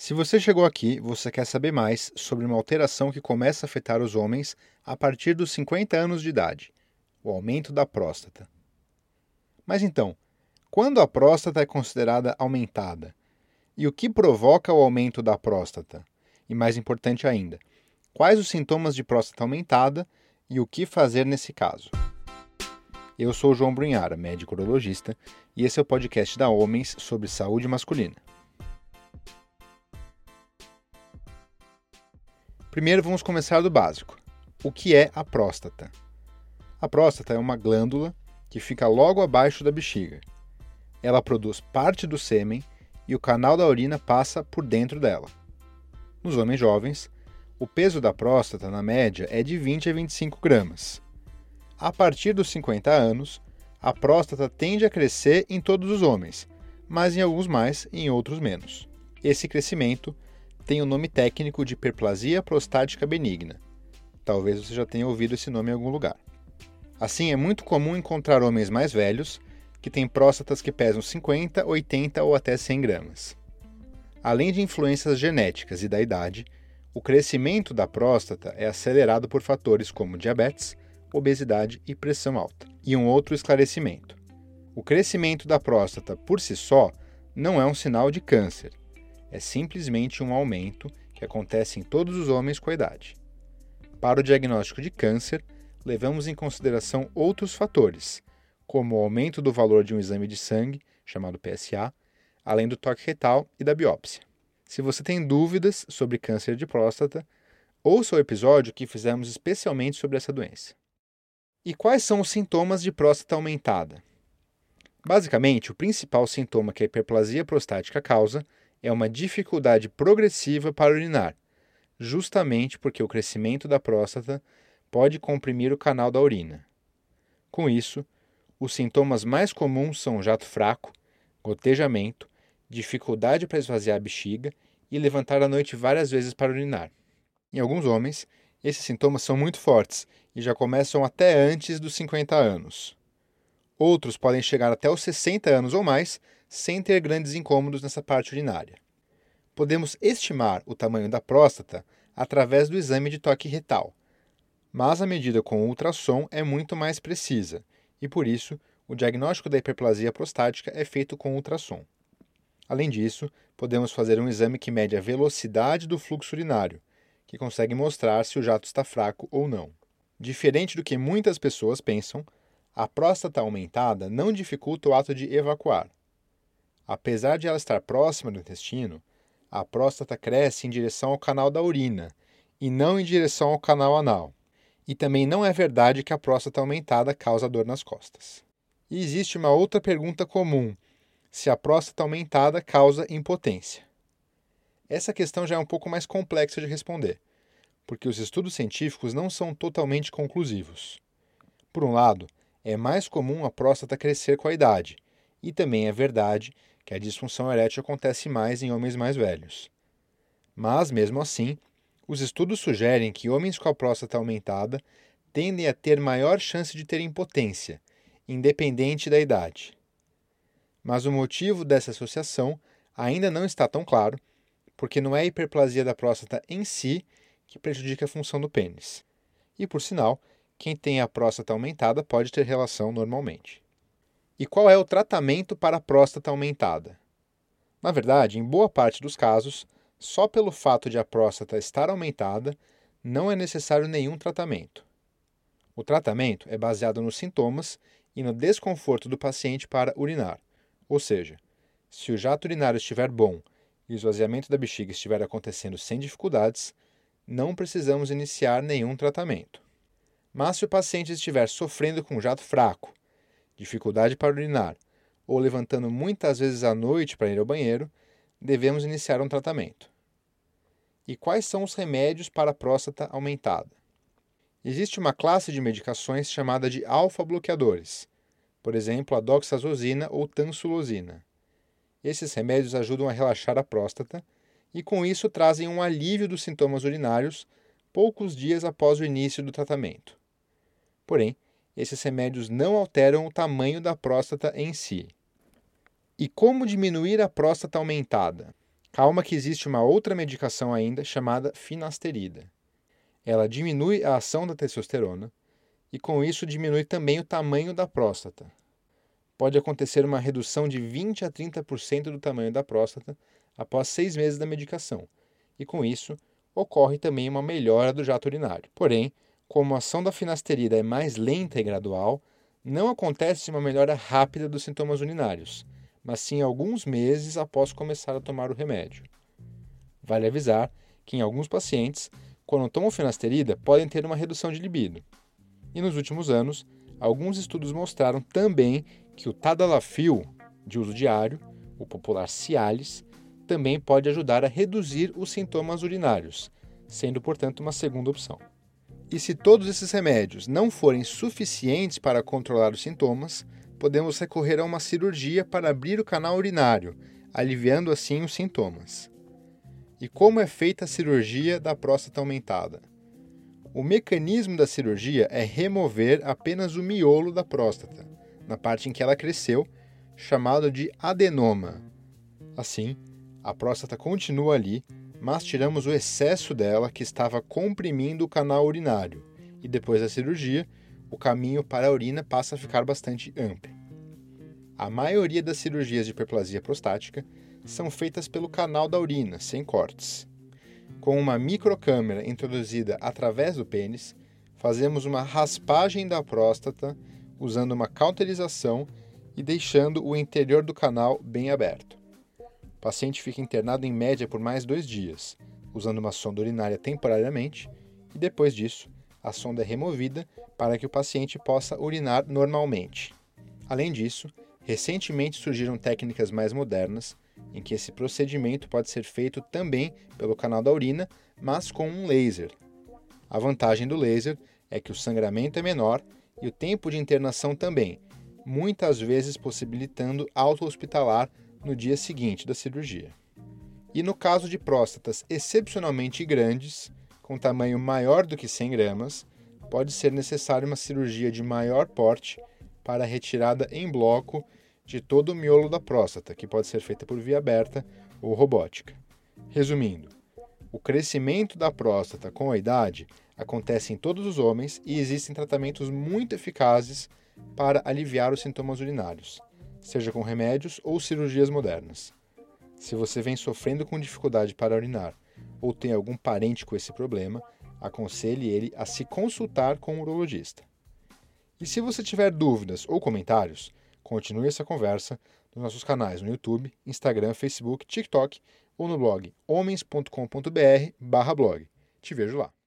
Se você chegou aqui, você quer saber mais sobre uma alteração que começa a afetar os homens a partir dos 50 anos de idade: o aumento da próstata. Mas então, quando a próstata é considerada aumentada? E o que provoca o aumento da próstata? E mais importante ainda, quais os sintomas de próstata aumentada e o que fazer nesse caso? Eu sou João Brunhara, médico urologista, e esse é o podcast da Homens sobre saúde masculina. Primeiro vamos começar do básico. O que é a próstata? A próstata é uma glândula que fica logo abaixo da bexiga. Ela produz parte do sêmen e o canal da urina passa por dentro dela. Nos homens jovens, o peso da próstata, na média, é de 20 a 25 gramas. A partir dos 50 anos, a próstata tende a crescer em todos os homens, mas em alguns mais e em outros menos. Esse crescimento tem o nome técnico de hiperplasia prostática benigna. Talvez você já tenha ouvido esse nome em algum lugar. Assim, é muito comum encontrar homens mais velhos que têm próstatas que pesam 50, 80 ou até 100 gramas. Além de influências genéticas e da idade, o crescimento da próstata é acelerado por fatores como diabetes, obesidade e pressão alta. E um outro esclarecimento: o crescimento da próstata por si só não é um sinal de câncer, é simplesmente um aumento que acontece em todos os homens com a idade. Para o diagnóstico de câncer, levamos em consideração outros fatores, como o aumento do valor de um exame de sangue, chamado PSA, além do toque retal e da biópsia. Se você tem dúvidas sobre câncer de próstata, ouça o episódio que fizemos especialmente sobre essa doença. E quais são os sintomas de próstata aumentada? Basicamente, o principal sintoma que a hiperplasia prostática causa é uma dificuldade progressiva para urinar, justamente porque o crescimento da próstata pode comprimir o canal da urina. Com isso, os sintomas mais comuns são jato fraco, gotejamento, dificuldade para esvaziar a bexiga e levantar à noite várias vezes para urinar. Em alguns homens, esses sintomas são muito fortes e já começam até antes dos 50 anos. Outros podem chegar até os 60 anos ou mais sem ter grandes incômodos nessa parte urinária. Podemos estimar o tamanho da próstata através do exame de toque retal, mas a medida com ultrassom é muito mais precisa e, por isso, o diagnóstico da hiperplasia prostática é feito com ultrassom. Além disso, podemos fazer um exame que mede a velocidade do fluxo urinário, que consegue mostrar se o jato está fraco ou não. Diferente do que muitas pessoas pensam, a próstata aumentada não dificulta o ato de evacuar. Apesar de ela estar próxima do intestino, a próstata cresce em direção ao canal da urina e não em direção ao canal anal. E também não é verdade que a próstata aumentada causa dor nas costas. E existe uma outra pergunta comum: se a próstata aumentada causa impotência. Essa questão já é um pouco mais complexa de responder, porque os estudos científicos não são totalmente conclusivos. Por um lado, é mais comum a próstata crescer com a idade, e também é verdade que a disfunção erétil acontece mais em homens mais velhos. Mas, mesmo assim, os estudos sugerem que homens com a próstata aumentada tendem a ter maior chance de ter impotência, independente da idade. Mas o motivo dessa associação ainda não está tão claro porque não é a hiperplasia da próstata em si que prejudica a função do pênis. E, por sinal, quem tem a próstata aumentada pode ter relação normalmente. E qual é o tratamento para a próstata aumentada? Na verdade, em boa parte dos casos, só pelo fato de a próstata estar aumentada, não é necessário nenhum tratamento. O tratamento é baseado nos sintomas e no desconforto do paciente para urinar, ou seja, se o jato urinário estiver bom e o esvaziamento da bexiga estiver acontecendo sem dificuldades, não precisamos iniciar nenhum tratamento. Mas se o paciente estiver sofrendo com jato fraco, dificuldade para urinar ou levantando muitas vezes à noite para ir ao banheiro, devemos iniciar um tratamento. E quais são os remédios para a próstata aumentada? Existe uma classe de medicações chamada de alfa-bloqueadores, por exemplo, a doxazosina ou tansulosina. Esses remédios ajudam a relaxar a próstata e, com isso, trazem um alívio dos sintomas urinários poucos dias após o início do tratamento. Porém, esses remédios não alteram o tamanho da próstata em si. E como diminuir a próstata aumentada? Calma que existe uma outra medicação ainda chamada finasterida. Ela diminui a ação da testosterona e com isso diminui também o tamanho da próstata. Pode acontecer uma redução de 20 a 30% do tamanho da próstata após seis meses da medicação, e com isso ocorre também uma melhora do jato urinário. Porém, como a ação da finasterida é mais lenta e gradual, não acontece uma melhora rápida dos sintomas urinários, mas sim alguns meses após começar a tomar o remédio. Vale avisar que em alguns pacientes, quando tomam finasterida, podem ter uma redução de libido. E nos últimos anos, alguns estudos mostraram também que o tadalafil, de uso diário, o popular Cialis, também pode ajudar a reduzir os sintomas urinários, sendo, portanto, uma segunda opção. E se todos esses remédios não forem suficientes para controlar os sintomas, podemos recorrer a uma cirurgia para abrir o canal urinário, aliviando assim os sintomas. E como é feita a cirurgia da próstata aumentada? O mecanismo da cirurgia é remover apenas o miolo da próstata, na parte em que ela cresceu, chamado de adenoma. Assim, a próstata continua ali, mas tiramos o excesso dela que estava comprimindo o canal urinário, e depois da cirurgia, o caminho para a urina passa a ficar bastante amplo. A maioria das cirurgias de hiperplasia prostática são feitas pelo canal da urina, sem cortes. Com uma microcâmera introduzida através do pênis, fazemos uma raspagem da próstata usando uma cauterização e deixando o interior do canal bem aberto. O paciente fica internado em média por mais dois dias, usando uma sonda urinária temporariamente, e depois disso, a sonda é removida para que o paciente possa urinar normalmente. Além disso, recentemente surgiram técnicas mais modernas em que esse procedimento pode ser feito também pelo canal da urina, mas com um laser. A vantagem do laser é que o sangramento é menor e o tempo de internação também, muitas vezes possibilitando auto-hospitalar no dia seguinte da cirurgia. E no caso de próstatas excepcionalmente grandes, com tamanho maior do que 100 gramas, pode ser necessária uma cirurgia de maior porte para a retirada em bloco de todo o miolo da próstata, que pode ser feita por via aberta ou robótica. Resumindo, o crescimento da próstata com a idade acontece em todos os homens e existem tratamentos muito eficazes para aliviar os sintomas urinários seja com remédios ou cirurgias modernas. Se você vem sofrendo com dificuldade para urinar ou tem algum parente com esse problema, aconselhe ele a se consultar com um urologista. E se você tiver dúvidas ou comentários, continue essa conversa nos nossos canais no YouTube, Instagram, Facebook, TikTok ou no blog homens.com.br/blog. Te vejo lá.